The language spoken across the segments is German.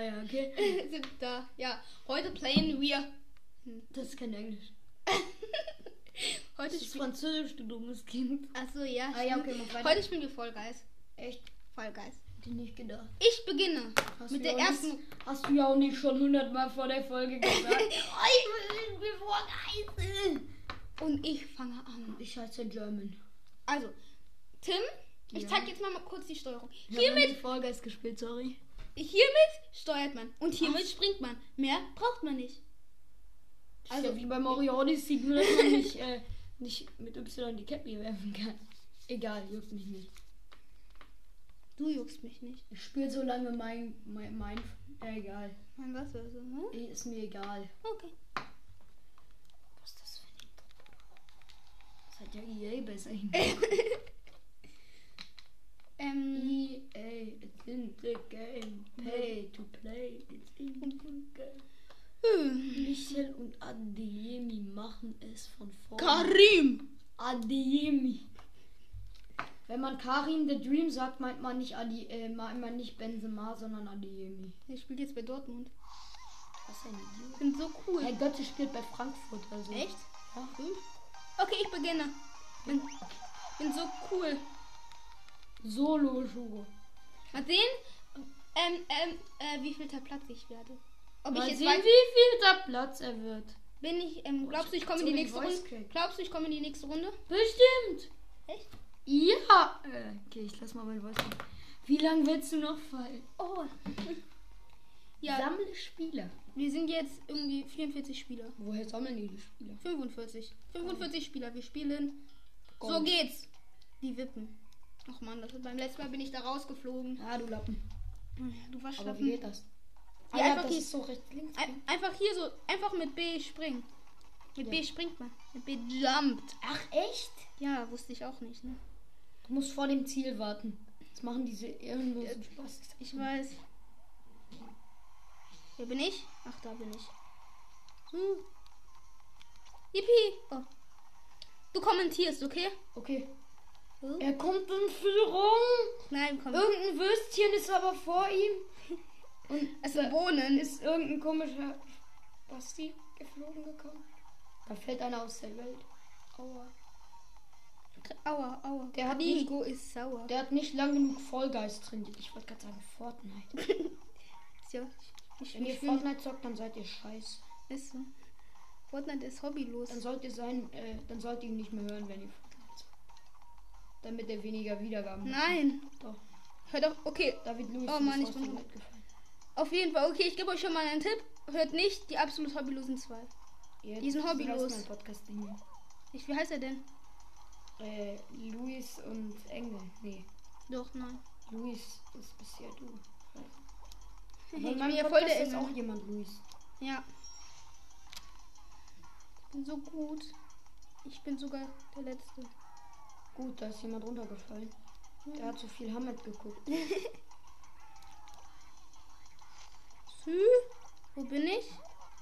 Ah ja, okay. Sind da. Ja. Heute playen wir. Das ist kein Englisch. Heute Das ist. Französisch, du dummes Kind. Achso, ja. Ah ja, okay, mach weiter. Heute spielen wir Guys. Echt? Fall Guys. Hätte ich nicht gedacht. Ich beginne Hast mit der ersten. nicht- Hast du ja auch nicht schon hundertmal vor der Folge gesagt. ich will Fall Und ich fange an. ich heiße German. Also, Tim, ich Ja. zeig jetzt mal, mal kurz die Steuerung. Ich Hiermit, mit Fall Guys gespielt, sorry. Hiermit steuert man und hiermit springt man. Mehr braucht man nicht. Also Also- wie bei Mario Odyssey, nur dass man nicht, äh, nicht mit Y die Cappy werfen kann. Egal, juckt mich nicht. Du juckst mich nicht. Ich spiele so lange mein, mein, mein äh, egal. Mein was also, ne? Ist mir egal. Okay. Was ist das für ein Intro? Das hat ja EA besser hin. Ähm, EA, it's in the game. Pay to play, it's in the game. Michel und Adeyemi machen es von vorne. Karim. Adeyemi. Wenn man Karim the Dream sagt, meint man nicht Adi, äh, meint man nicht Benzema, sondern Adeyemi. Der spielt jetzt bei Dortmund. Was ein Idiot. Ich bin so cool. Herr Götze spielt bei Frankfurt, also. Echt? Ja. Okay, ich beginne. Bin, bin so cool. Solo-Schuhe. Mal sehen, ähm, ähm, äh, wie viel Platz ich werde. Ob Mal ich jetzt sehen, weiß, wie viel da Platz er wird. bin ich, ähm, glaubst du, ich komme in so die nächste Runde? Glaubst du, ich komme in die nächste Runde? Bestimmt. Echt? Ja. Äh, okay, ich lass mal mein Voice. Wie lange willst du noch fallen? Oh. Ja, Sammle Spieler. wir sind jetzt irgendwie 44 Spieler. Woher sammeln die Spieler? 45. 45 Spieler. Wir spielen. So Gold. geht's. Die Wippen. Ach man, das, beim letzten Mal bin ich da rausgeflogen. Ah, du Lappen. Du warst Aber wie geht das? Ah, Ja, ja, einfach das hier- ist so rechts links. Ein, einfach hier so, einfach mit B springen. Mit Ja. B springt man. Mit B jumpt. Ach, echt? Ja, wusste ich auch nicht. Ne? Du musst vor dem Ziel warten. Das machen diese ehrenlosen Spaß. Ich weiß. Wer bin ich? Ach, da bin ich. Hm. Yippie. Oh. Du kommentierst, okay? Okay. Hm? Er kommt in Führung. Nein, komm. Irgendein Würstchen ist aber vor ihm. Und sind Bohnen. ist irgendein komischer Basti geflogen gekommen. Da fällt einer aus der Welt. Aua. Aua, aua. Der hat Nico ist sauer. Der hat nicht lang genug Vollgeist trainiert. Ich wollte gerade sagen Fortnite. Ja, ich, Wenn ihr Fortnite zockt, dann seid ihr scheiße. ist so. Fortnite ist hobbylos. Dann sollt ihr sein, äh, dann sollt ihr ihn nicht mehr hören, wenn ihr. Damit er weniger Wiedergaben hat. Nein. Doch. Hört auf. Okay. David Lewis Oh ist Mann, ich bin. Auf jeden Fall. Okay, ich gebe euch schon mal einen Tipp. Hört nicht die absolut hobbylosen zwei. Jetzt Die sind heißt hobbylos. Ich, wie heißt er denn? Äh, Luis und Engel. Nee, Doch, nein. Luis ist bisher du. Ich Aber bin ja voll der ist auch jemand Luis. Ja. Ich bin so gut. Ich bin sogar der Letzte. Gut, da ist jemand runtergefallen. Der hat so viel Hamlet geguckt. Sü? Wo bin ich?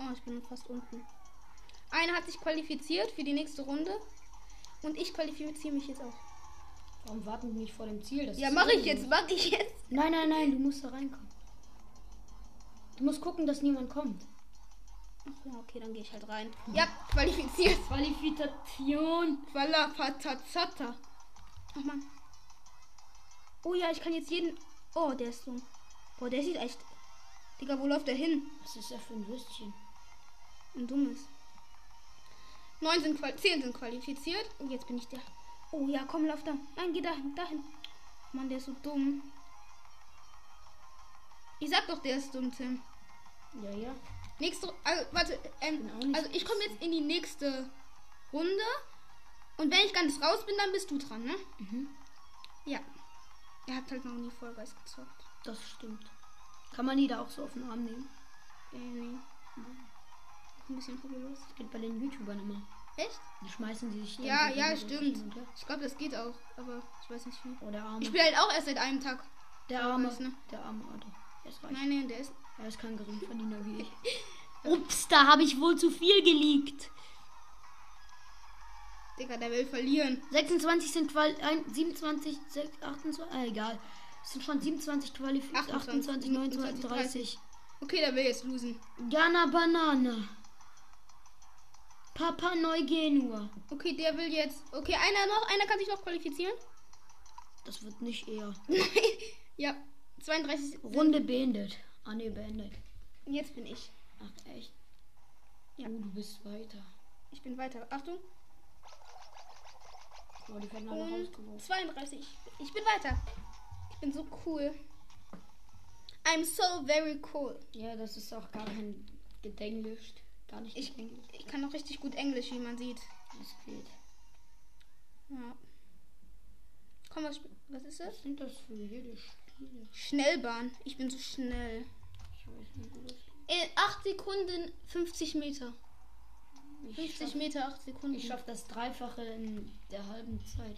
Oh, ich bin fast unten. Einer hat sich qualifiziert für die nächste Runde. Und ich qualifiziere mich jetzt auch. Warum warten die nicht vor dem Ziel? Das Ja, mache ich jetzt, mache ich jetzt. Nein, nein, nein, du musst da reinkommen. Du musst gucken, dass niemand kommt. Ach ja, okay, dann gehe ich halt rein. Ja, qualifiziert. Qualifikation. Qualafazazata. Ach man. Oh ja, ich kann jetzt jeden. Oh, der ist dumm. Boah, der sieht echt. Digga, wo läuft der hin? Was ist das für ein Würstchen? Ein dummes. Neun sind qual 10 sind qualifiziert. Und jetzt bin ich der. Oh ja, komm, lauf da. Nein, geh dahin, dahin. Mann, der ist so dumm. Ich sag doch, der ist dumm, Tim. Ja, ja. Nächste. Also, warte. Ähm, bin nicht also, ich komme jetzt in die nächste Runde. Und wenn ich ganz raus bin, dann bist du dran, ne? Mhm. Ja. Er hat halt noch nie Vollgeist gezockt. Das stimmt. Kann man die da auch so auf den Arm nehmen? Äh, nee. Ein bisschen hobbylos. Das geht bei den YouTubern immer. Echt? Die schmeißen die sich Ja, ja, stimmt. Ich glaube, das geht auch. Aber ich weiß nicht wie. Oh, der Arme. Ich spiele halt auch erst seit einem Tag. der Arme. weiß, ne? Der Arme, Alter. Der ist reich. Nein, nein, der ist. Er ist kein Geringverdiener wie ich. Ups, da habe ich wohl zu viel geleakt. Digga, der will verlieren. 26 sind ein, 27, 6, 28, äh, egal. Es sind schon 27 Qualifiziert. 28, 28, 29, 30. Okay, der will jetzt losen. Ghana Banana. Papa Neugenua. Okay, der will jetzt. Okay, einer noch. Einer kann sich noch qualifizieren. Das wird nicht eher. ja, 32. Runde beendet. Ah ne, beendet. Jetzt bin ich. Ach echt? Ja. Oh, du bist weiter. Ich bin weiter. Achtung. Oh, die werden alle rausgeworfen. 32. Ich bin weiter. Ich bin so cool. I'm so very cool. Ja, das ist auch gar kein Gedenglisch. Gar nicht Ich, ich kann auch richtig gut Englisch, wie man sieht. Das geht. Ja. Komm, was, was ist das? Was sind das für jede Spiele? Schnellbahn. Ich bin so schnell. Ich In 8 Sekunden 50 Meter. Ich 50 schaff, Meter, 8 Sekunden. ich schaff das Dreifache in der halben Zeit.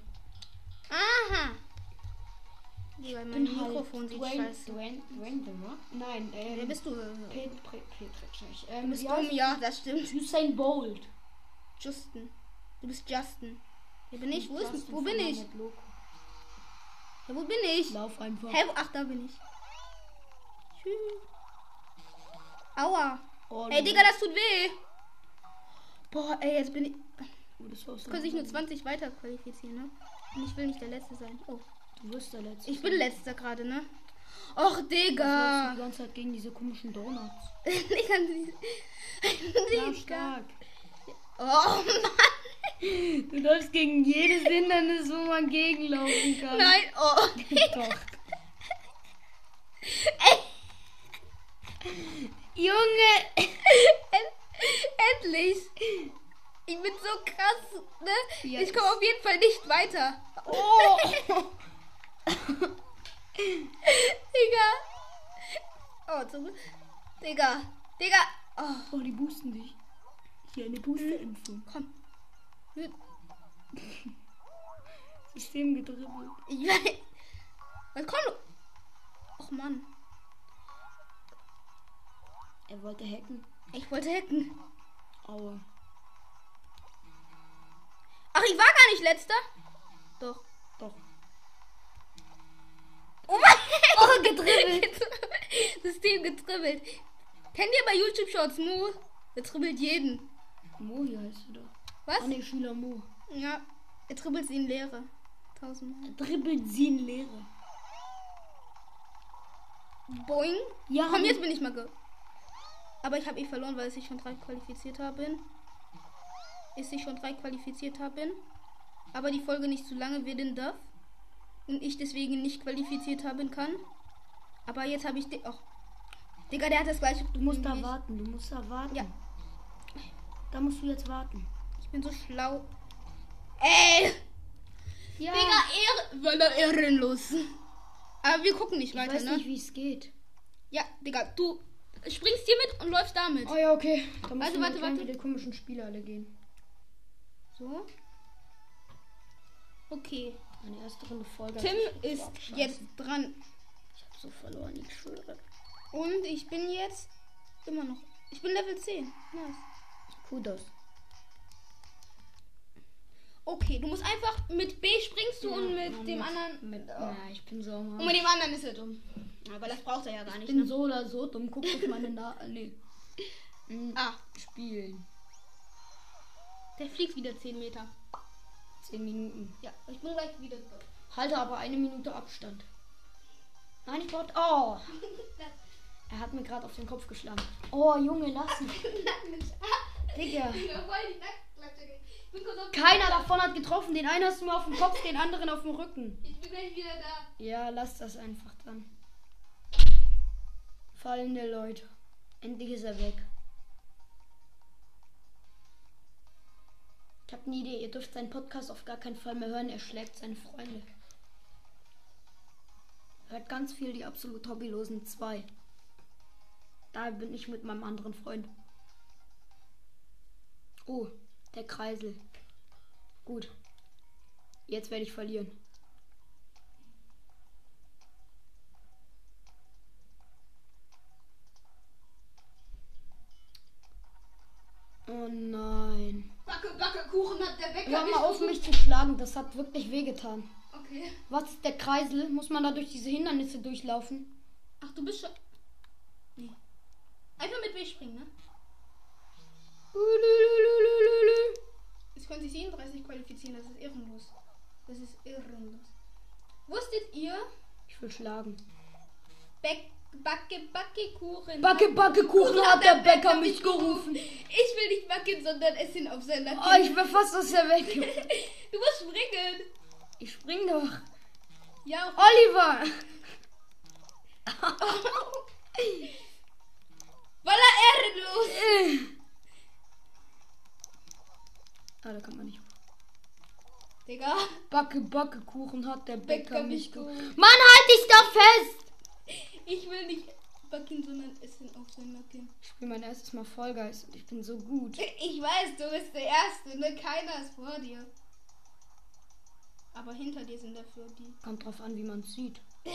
Aha. Digga, mein Bin halt Mikrofon sieht Dwayne, scheiße. Dwayne, Dwayne The Rock? Nein, äh, Wer bist du? Pet, Pet, Pet, Du ähm, bist wie dumm, ja, das stimmt. Usain Bolt. Justin. Du bist Justin. Hier bin ich. Wo, ist, wo bin ich? Ja, wo bin ich? Lauf einfach. Wo? Ach, da bin ich. Tschüss. Aua. Oh, Ey, du- Digga, das tut weh. Boah, ey, jetzt bin ich. Oh, das war's Können sich nur 20 weiter qualifizieren, ne? Und ich will nicht der Letzte sein. Oh. Du wirst der Letzte. Ich bin letzter gerade, ne? Och, Du Digga. die ganze Zeit gegen diese komischen Donuts. ich kann sie. Digga. stark. Oh, Mann. Du läufst gegen jedes Hindernis, wo man gegenlaufen kann. Nein, oh. Doch. Junge. End- Endlich. Ich bin so krass, ne? Ja. Ich komme auf jeden Fall nicht weiter. Oh. Digga. Oh, zum Digga. Digga. Oh, oh, die boosten dich. Hier eine Boosterimpfung. komm. System gedribbelt. Ich weiß. Was komm du? Och Mann. Er wollte hacken. Ich wollte hacken. Aua. Ach, ich war gar nicht letzter. Doch. Doch. Oh mein Oh, getribbelt. System getribbelt. Kennt ihr bei YouTube Shorts Mo? Der tribbelt jeden. Mo hier heißt du doch. Was? Ah ne, Schüler Mo. Ja. Er tribbelt sie in Leere. Tausendmal. Er dribbelt sie in Leere. Boing. Ja, Komm, jetzt bin ich mal ge. Aber ich habe eh verloren, weil ich schon drei qualifiziert habe. Ist ich schon drei qualifiziert habe. Aber die Folge nicht zu lange werden darf. Und ich deswegen nicht qualifiziert haben kann. Aber jetzt habe ich. Di oh. Digga, der hat das gleiche. Du musst da warten, du musst da warten. Ja. Da musst du jetzt warten. Ich bin so schlau. Ey! Ja. Digga, er ehrenlos. Aber wir gucken nicht ich weiter, weiß ne? nicht, wie es geht. Ja, Digga, du springst hier mit und läufst damit. Oh ja, okay. Da Warte, du warte, warte, die komischen Spiele alle gehen. So. Okay. Meine erste Runde Folge. Tim ist abscheißen. jetzt dran. Ich hab so verloren, ich schwöre. Und ich bin jetzt immer noch. Ich bin Level 10. Nice. Kudos. Okay, du musst einfach mit B springst du und mit Ja, dem mit- anderen. Mit, Oh. ja, ich bin so Und mit dem anderen ist er dumm. Aber das braucht er ja gar Ich nicht. bin Ne? so oder so dumm. Guck auf meine Na nee. Mm, Ah, Spielen. der fliegt wieder 10 Meter. Zehn Minuten. Ja, ich bin gleich wieder da. Halte aber eine Minute Abstand. Nein, ich brauche. Oh! Er hat mir gerade auf den Kopf geschlagen. Oh, Junge, lass mich. Digga. Ich Keiner davon hat getroffen. Den einen hast du mir auf dem Kopf, den anderen auf dem Rücken. Ich bin gleich wieder da. Ja, lass das einfach dann. Fallende Leute. Endlich ist er weg. Ich habe eine Idee. Ihr dürft seinen Podcast auf gar keinen Fall mehr hören. Er schlägt seine Freunde. Hört ganz viel die absolut Hobbylosen 2. Da bin ich mit meinem anderen Freund. Oh, der Kreisel. Gut. Jetzt werde ich verlieren. Oh nein. Backe, Backe, Kuchen hat der Bäcker Hör nicht mal auf, nicht zu schlagen, das hat wirklich wehgetan. Okay. Was ist der Kreisel? Muss man da durch diese Hindernisse durchlaufen? Ach, du bist schon. Nee. Einfach mit W springen, ne? Es können sich 37 qualifizieren, das ist ehrenlos. Das ist ehrenlos. Wusstet ihr, Ich will schlagen. Beck, Backe, Backe, Kuchen. Backe, Backe, Kuchen hat der Bäcker mich gerufen. Ich will nicht backen, sondern essen auf seiner Oh, ich bin fast aus der Welt. ge- Du musst springen. Ich spring doch. Ja, Oliver! Voller ehrenlos. Ah, da kann man nicht. Digga. Backe, Backe, Kuchen hat der Bäcker, Bäcker mich mich gerufen. Mann, halt dich da fest! Ich will nicht backen, sondern essen auf seinen Nacken. Ich spiele mein erstes Mal Vollgeist und ich bin so gut. Ich weiß, du bist der Erste, ne? Keiner ist vor dir. Aber hinter dir sind dafür die. Kommt drauf an, wie man sieht.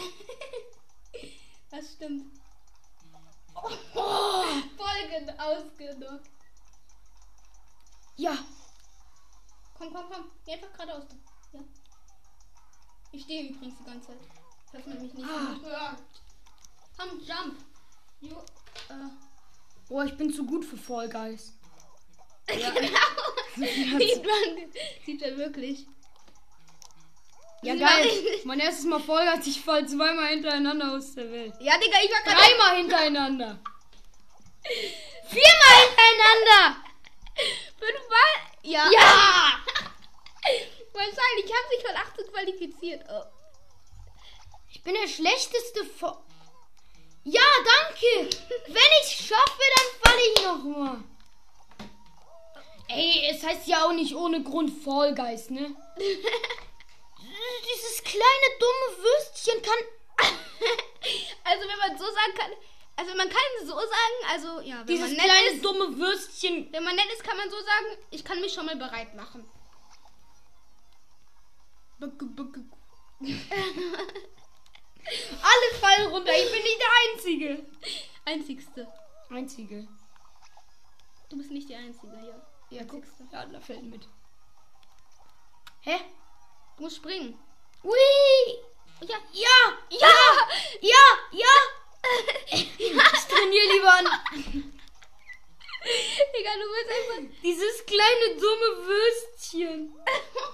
Das stimmt. Oh, Folgen ausgenockt. Ja, Komm, komm, komm. Geh einfach geradeaus. Ja. Ich stehe übrigens die ganze Zeit. Falls man mich nicht Ah. hört. Komm, jump. Jo, äh. oh, ich bin zu gut für Vollgeist. Ja. Sieht man, sieht man wirklich. Ja, Sie geil. Mein erstes Mal Vollgeist, ich fall zweimal hintereinander aus der Welt. Ja, Digga, ich war gerade. Dreimal hintereinander. Viermal hintereinander. Fünfmal? Ja. Ja! Wahrscheinlich. Ich habe sich von 18 qualifiziert. Oh. Ich bin der schlechteste Vo Ja, danke. Wenn ich schaffe, dann falle ich nochmal. Ey, es heißt ja auch nicht ohne Grund Vollgeist, ne? Dieses kleine dumme Würstchen kann. Also, wenn man so sagen kann. Also, man kann so sagen. Also, ja, wenn Dieses man nett kleine ist. dumme Würstchen. Wenn man nett ist, kann man so sagen, ich kann mich schon mal bereit machen. Backe, backe. Alle fallen runter. Ich bin nicht der Einzige. Einzigste. Einzige. Du bist nicht die Einzige hier. Ja, guck. Einzigste. Ja, da fällt mit. Hä? Du musst springen. Ui! Ja. Ja! Ja! Ja! Ja! Ich trainiere lieber an. Digga, du bist einfach. Dieses kleine dumme Würstchen.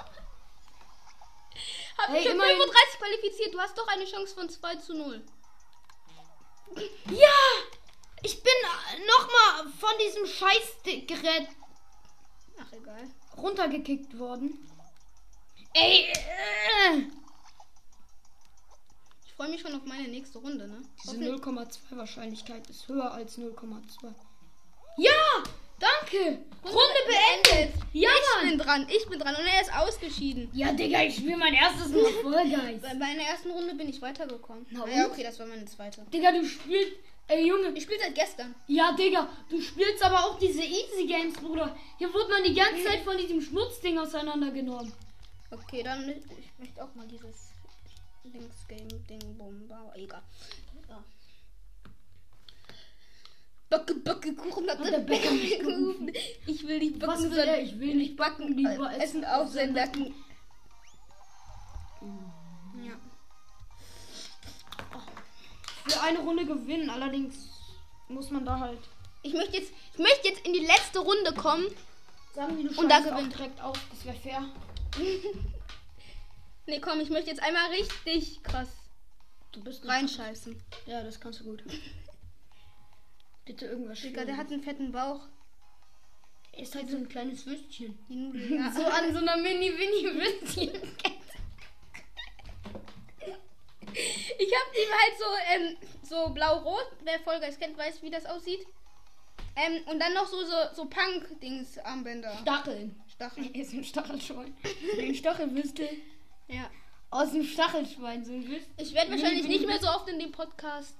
Hab Hey, ich immerhin- 35 qualifiziert. Du hast doch eine Chance von 2 zu 0. Ja! Ich bin nochmal von diesem Scheißgerät Ach, egal. runtergekickt worden. Ey! Äh. Ich freue mich schon auf meine nächste Runde, ne? Diese Hoffentlich- 0,2 Wahrscheinlichkeit ist höher als 0,2. Ja! Danke! Runde beendet! Ja, ich Mann! bin dran, ich bin dran und er ist ausgeschieden. Ja, Digga, ich spiele mein erstes Mal Vollgeist. Bei meiner ersten Runde bin ich weitergekommen. Na ja, okay, das war meine zweite. Digga, du spielst. Ey, Junge. Ich spiele seit gestern. Ja, Digga, du spielst aber auch diese Easy Games, Bruder. Hier wird man die ganze Zeit von diesem Schmutzding auseinandergenommen. Okay, dann ich möchte auch mal dieses Links-Game-Ding bomba. Egal. Ja. Backe, Backe, Kuchen hat der Bäcker mich gerufen. Ich will nicht backen, Was will sondern er? Ich will nicht backen, lieber äh, Essen auf seinen Nacken. Ja. Für eine Runde gewinnen, allerdings muss man da halt. Ich möchte jetzt, ich möchte jetzt in die letzte Runde kommen. Sagen wir, du Und da gewinnt. direkt auf, das wäre fair. Nee, komm, ich möchte jetzt einmal richtig krass Du bist reinscheißen. Ja, das kannst du gut. Bitte irgendwas Digga, der hat einen fetten Bauch. Er ist halt so ein kleines Würstchen. Die Nudeln, ja. So an so einer Mini-Winnie-Würstchen. Ich hab ihm halt so, ähm, so blau-rot. Wer Vollgeist kennt, weiß, wie das aussieht. Ähm, und dann noch so, so, so Punk-Dings Armbänder. Stacheln. Stacheln. Er ist ein Stachelschwein. ein Stachelwüste. Ja. Aus dem Stachelschwein, so ein Würstchen. Ich werde wahrscheinlich nicht mehr so oft in dem Podcast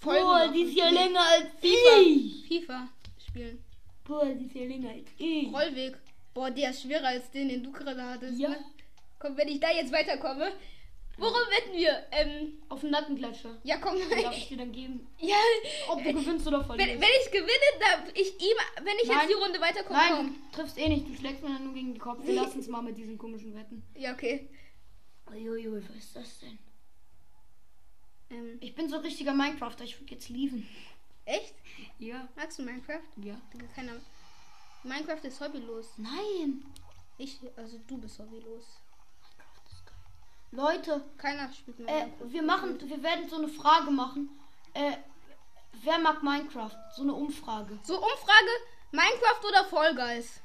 Folgen Boah, die ist ja länger als FIFA. ich. FIFA spielen. Boah, die ist ja länger als ich. Rollweg. Boah, der ist schwerer als den, den du gerade hattest. Ja. Ne? Komm, wenn ich da jetzt weiterkomme. Worum wetten wir? Ähm, Auf den Nackengletscher. ja, komm. Den darf ich dir dann geben. Ja, Ob du gewinnst oder wenn, verlierst. wenn ich gewinne, darf ich ihm, wenn ich Nein. jetzt die Runde weiterkomme, Nein, komm. du triffst eh nicht. Du schlägst mir dann nur gegen den Kopf. Wir lassen es mal mit diesen komischen Wetten. Ja, okay. Uiuiui, was ist das denn? Ähm, Ich bin so richtiger Minecrafter. Ich würde jetzt lieben. echt? Ja. Magst du Minecraft? Ja. Keiner. Minecraft ist hobbylos. Nein. Ich, also du bist hobbylos. Minecraft ist geil. Leute, Keiner spielt äh, Minecraft. wir machen, wir werden so eine Frage machen. Äh, wer mag Minecraft? So eine Umfrage. So, Umfrage: Minecraft oder Fall Guys?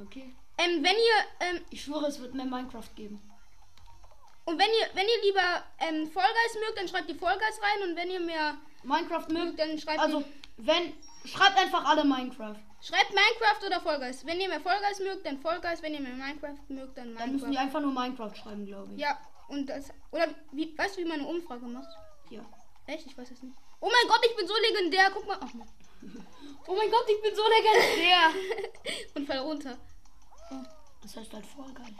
Okay. Ähm, wenn ihr, ähm, Ich schwöre, es wird mehr Minecraft geben. Und wenn ihr, wenn ihr lieber ähm, Fall Guys mögt, dann schreibt die Fall Guys rein und wenn ihr mehr Minecraft mögt. dann schreibt Also, wenn. Schreibt einfach alle Minecraft. Schreibt Minecraft oder Fall Guys. Wenn ihr mehr Fall Guys mögt, dann Fall Guys. Wenn ihr mehr Minecraft mögt, dann Dann müssen die Minecraft. einfach nur Minecraft schreiben, glaube ich. Ja, und das. Oder wie, weißt du, wie man eine Umfrage macht? Ja. Echt? Ich weiß es nicht. Oh mein Gott, ich bin so legendär. Guck mal. Mann. Oh mein Gott, ich bin so legendär. Und fall runter. Das heißt halt voll geil.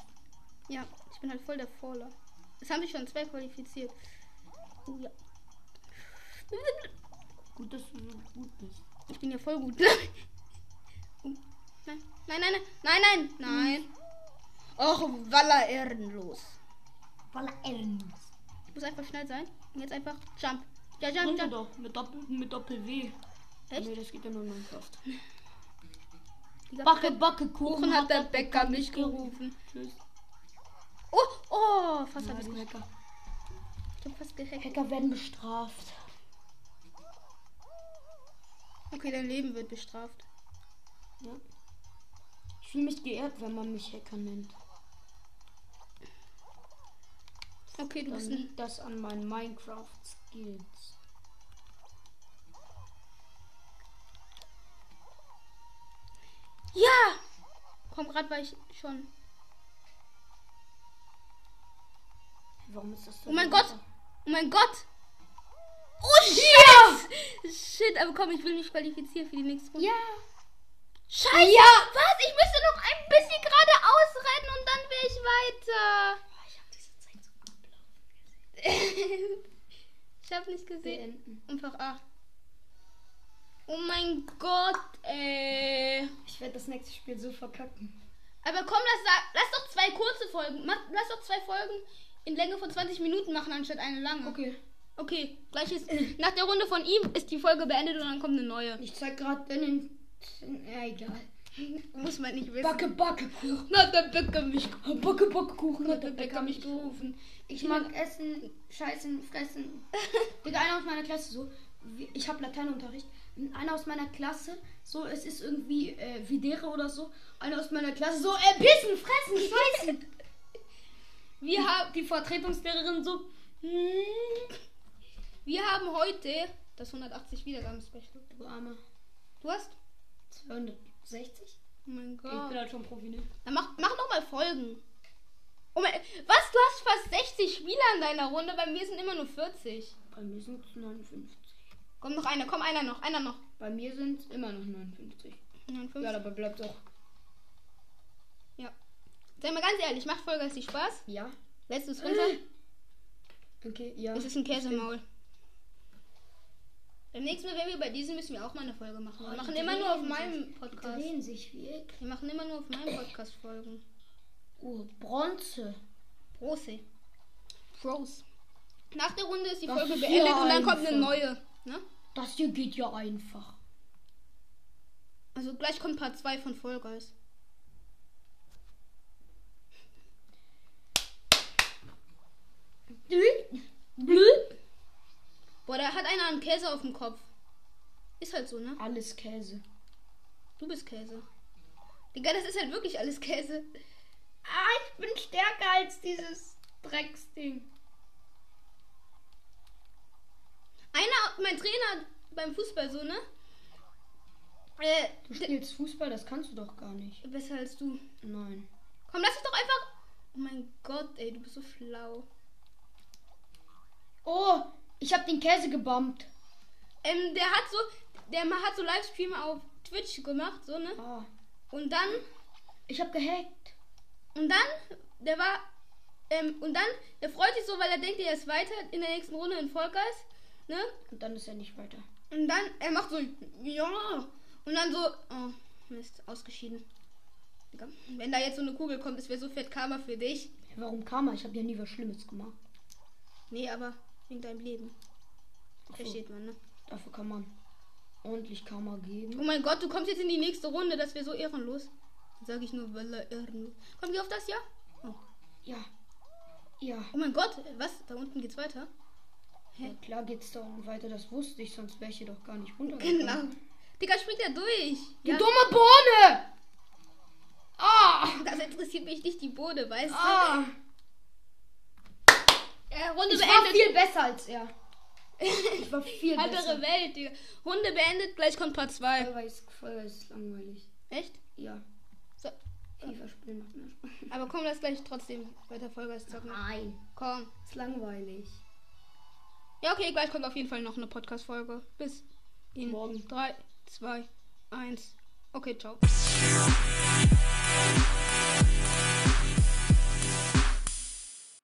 Ja, ich bin halt voll der Faller. Es haben sich schon zwei qualifiziert. Oh ja. Gut, dass du so gut bist. Ich bin ja voll gut. Oh, nein, nein, nein, nein, nein, nein, nein. Och, Walla ehrenlos. Er ehrenlos. Ich muss einfach schnell sein. Und jetzt einfach Jump. Ja, Jump, Jump doch. Mit Doppel, mit Doppel W. Echt? Nee, das geht ja nur in Minecraft. Backe, Backe, Kuchen Kuchen hat der Bäcker mich gerufen. Tschüss. Oh, fast Ja, hab ich Hacker. Ich hab fast gehackt. Hacker werden bestraft. Okay, dein Leben wird bestraft. Ja. Ich fühle mich geehrt, wenn man mich Hacker nennt. Okay, du Dann bist liegt das an meinen Minecraft-Skills. Ja! Komm, gerade war ich schon. Warum ist das so? Oh mein Gott! Oh mein Gott! Oh shit! Shit, aber komm, ich will mich qualifizieren für die nächste Runde. Ja. Scheiße! Ja! Was? Ich müsste noch ein bisschen geradeaus rennen und dann wäre ich weiter. Ich habe diese Zeit so ablaufen ich hab nicht gesehen. Beenden. Einfach A. Oh mein Gott, ey. Ich werde das nächste Spiel so verkacken. Aber komm, lass, lass doch zwei kurze Folgen. Mach, lass doch zwei Folgen in Länge von 20 Minuten machen, anstatt eine lange. Okay. Okay, gleich ist. Nach der Runde von ihm ist die Folge beendet und dann kommt eine neue. Ich zeig gerade den. Ja, egal. Muss man nicht wissen. Backe, Backe, Kuchen. Hat der Bäcker mich, Backe, Backe, Kuchen. hat der Bäcker mich gerufen. Ich mag Essen, Scheißen, Fressen. Digga, einer aus meiner Klasse so. Ich habe Lateinunterricht. Einer aus meiner Klasse, so, es ist irgendwie äh, Videre oder so. Einer aus meiner Klasse, so, äh, pissen, fressen, scheißen. Wir haben die Vertretungslehrerin so. "Hm." Wir haben heute das 180 Wiedergaben-Special. Du Arme. Du hast? 260? Oh mein Ich bin Gott. halt schon Profi, ne? Dann mach, mach noch mal Folgen. Oh mein, was? Du hast fast 60 Spieler in deiner Runde. Bei mir sind immer nur 40. Bei mir sind es 59. Komm noch einer, komm einer noch, einer noch. Bei mir sind es immer noch 59. 59. Ja, dabei bleibt auch. Ja. Sei mal ganz ehrlich, macht Vollgas die Spaß? Ja. Lässt du es runter? Okay, ja. Es ist ein Käsemaul. Beim nächsten Mal, wenn wir bei diesem müssen wir auch mal eine Folge machen. Wir Oh, machen immer nur auf meinem Podcast. drehen sich wie ich. Wir machen immer nur auf meinem Podcast Folgen. Oh, Bronze. Prost. Pros. Nach der Runde ist die Das Folge ist beendet ja und dann kommt eine neue. Ne? Das hier geht ja einfach. Also gleich kommt Part 2 von Fall Guys. Blöd. Boah, da hat einer einen Käse auf dem Kopf. Ist halt so, ne? Alles Käse. Du bist Käse. Digga, das ist halt wirklich alles Käse. Ah, ich bin stärker als dieses Drecksding. Einer, mein Trainer beim Fußball so, ne? Äh, Du spielst Fußball, das kannst du doch gar nicht. besser als du. Nein. Komm, lass uns doch einfach. Oh mein Gott, ey, du bist so schlau. Oh, ich habe den Käse gebombt. Ähm, der hat so, der hat so Livestream auf Twitch gemacht, so, ne? Ah, Und dann, ich habe gehackt. und dann, der war, Ähm, und dann, er freut sich so, weil er denkt, er ist weiter in der nächsten Runde in Vollgeist. Ne? Und dann ist er nicht weiter. Und dann, er macht so, ja. Und dann so, oh, Mist, ausgeschieden. Wenn da jetzt so eine Kugel kommt, das wäre so fett Karma für dich. Warum Karma? Ich habe ja nie was Schlimmes gemacht. Nee, aber wegen deinem Leben. So, Versteht man, ne? Dafür kann man ordentlich Karma geben. Oh mein Gott, du kommst jetzt in die nächste Runde, das wäre so ehrenlos. Sag ich nur, weil er ehrenlos. Komm, geh auf das, ja? Oh. Ja. Ja. oh mein Gott, was? Da unten geht's weiter? ja klar geht's da unten weiter. Das wusste ich, sonst wäre ich hier doch gar nicht runtergegangen. Genau. Digga, springt er durch. Du Ja, dumme Bohne! Ah! das interessiert mich nicht die Bohne, weißt du? Äh, Runde Ich war beendet. viel besser als er. Ich war viel Andere besser. Welt, Digga. Runde beendet, gleich kommt Part 2. Vollgeist, Vollgeist ist langweilig. Echt? Ja. So. FIFA spielen macht mehr Spaß. Aber komm, lass gleich trotzdem weiter Vollgas zocken. Nein. Komm. Ist langweilig. Ja, okay, gleich kommt auf jeden Fall noch eine Podcast-Folge. Bis in Morgen. 3, 2, 1. Okay, ciao.